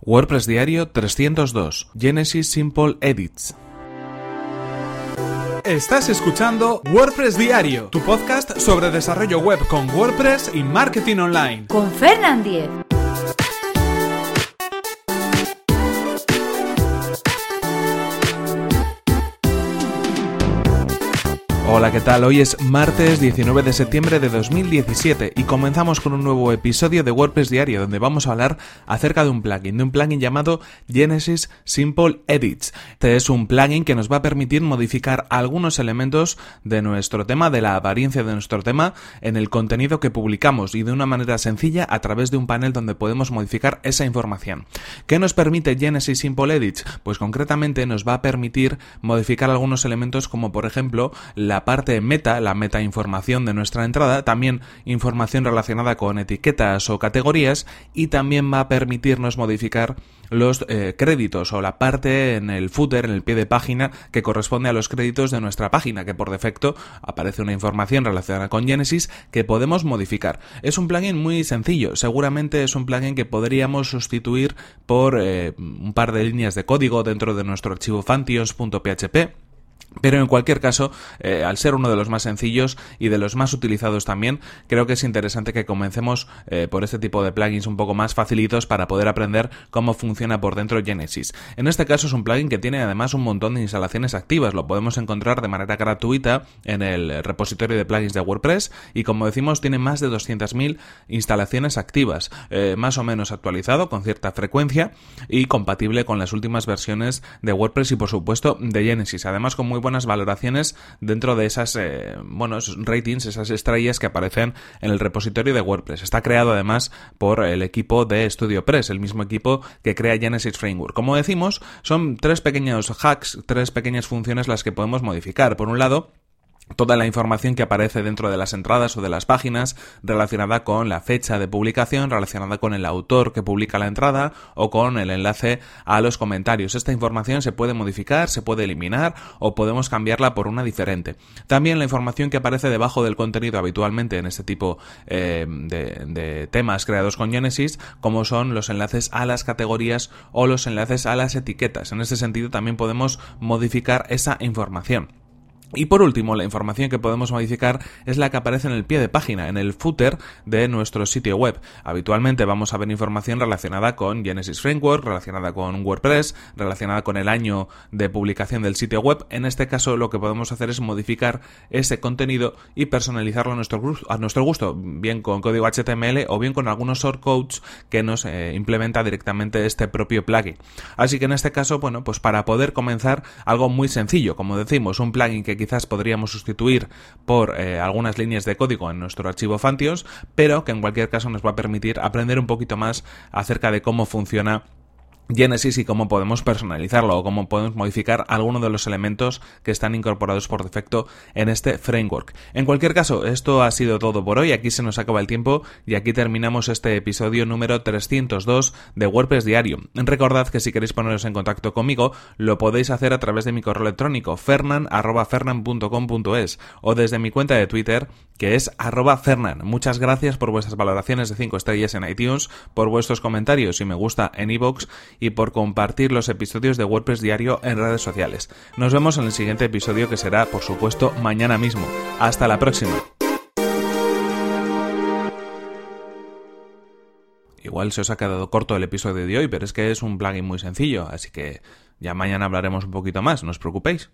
WordPress Diario 302 Genesis Simple Edits. Estás escuchando WordPress Diario, tu podcast sobre desarrollo web con WordPress y marketing online. Con Fernand Diez. Hola, ¿qué tal? Hoy es martes 19 de septiembre de 2017 y comenzamos con un nuevo episodio de WordPress Diario donde vamos a hablar acerca de un plugin, de un plugin llamado Genesis Simple Edits. Este es un plugin que nos va a permitir modificar algunos elementos de nuestro tema, de la apariencia de nuestro tema en el contenido que publicamos y de una manera sencilla a través de un panel donde podemos modificar esa información. ¿Qué nos permite Genesis Simple Edits? Pues concretamente nos va a permitir modificar algunos elementos como por ejemplo la la parte meta, la meta información de nuestra entrada, también información relacionada con etiquetas o categorías y también va a permitirnos modificar los eh, créditos o la parte en el footer, en el pie de página que corresponde a los créditos de nuestra página, que por defecto aparece una información relacionada con Genesis que podemos modificar. Es un plugin muy sencillo, seguramente es un plugin que podríamos sustituir por eh, un par de líneas de código dentro de nuestro archivo fantios.php pero en cualquier caso, eh, al ser uno de los más sencillos y de los más utilizados también, creo que es interesante que comencemos eh, por este tipo de plugins un poco más facilitos para poder aprender cómo funciona por dentro Genesis. En este caso es un plugin que tiene además un montón de instalaciones activas, lo podemos encontrar de manera gratuita en el repositorio de plugins de WordPress y como decimos tiene más de 200.000 instalaciones activas, eh, más o menos actualizado con cierta frecuencia y compatible con las últimas versiones de WordPress y por supuesto de Genesis. Además con muy buenas valoraciones dentro de esas, eh, ratings, esas estrellas que aparecen en el repositorio de WordPress. Está creado además por el equipo de StudioPress, el mismo equipo que crea Genesis Framework. Como decimos, son tres pequeños hacks, tres pequeñas funciones las que podemos modificar. Por un lado, toda la información que aparece dentro de las entradas o de las páginas relacionada con la fecha de publicación, relacionada con el autor que publica la entrada o con el enlace a los comentarios. Esta información se puede modificar, se puede eliminar o podemos cambiarla por una diferente. También la información que aparece debajo del contenido habitualmente en este tipo eh, de, de temas creados con Genesis, como son los enlaces a las categorías o los enlaces a las etiquetas. En este sentido también podemos modificar esa información. Y por último, la información que podemos modificar es la que aparece en el pie de página, en el footer de nuestro sitio web. Habitualmente vamos a ver información relacionada con Genesis Framework, relacionada con WordPress, relacionada con el año de publicación del sitio web. En este caso lo que podemos hacer es modificar ese contenido y personalizarlo a nuestro, gusto, bien con código HTML o bien con algunos shortcodes que nos eh, implementa directamente este propio plugin. Así que en este caso, bueno, pues para poder comenzar algo muy sencillo, como decimos, un plugin que quizás podríamos sustituir por eh, algunas líneas de código en nuestro archivo Fantios, pero que en cualquier caso nos va a permitir aprender un poquito más acerca de cómo funciona Genesis y cómo podemos personalizarlo o cómo podemos modificar algunos de los elementos que están incorporados por defecto en este framework. En cualquier caso, esto ha sido todo por hoy, aquí se nos acaba el tiempo y aquí terminamos este episodio número 302 de WordPress Diario. Recordad que si queréis poneros en contacto conmigo, lo podéis hacer a través de mi correo electrónico fernan@fernan.com.es o desde mi cuenta de Twitter que es arroba fernan. Muchas gracias por vuestras valoraciones de 5 estrellas en iTunes, por vuestros comentarios y me gusta en iVoox y por compartir los episodios de WordPress Diario en redes sociales. Nos vemos en el siguiente episodio que será, por supuesto, mañana mismo. Hasta la próxima. Igual se os ha quedado corto el episodio de hoy, pero es que es un plugin muy sencillo, así que ya mañana hablaremos un poquito más, no os preocupéis.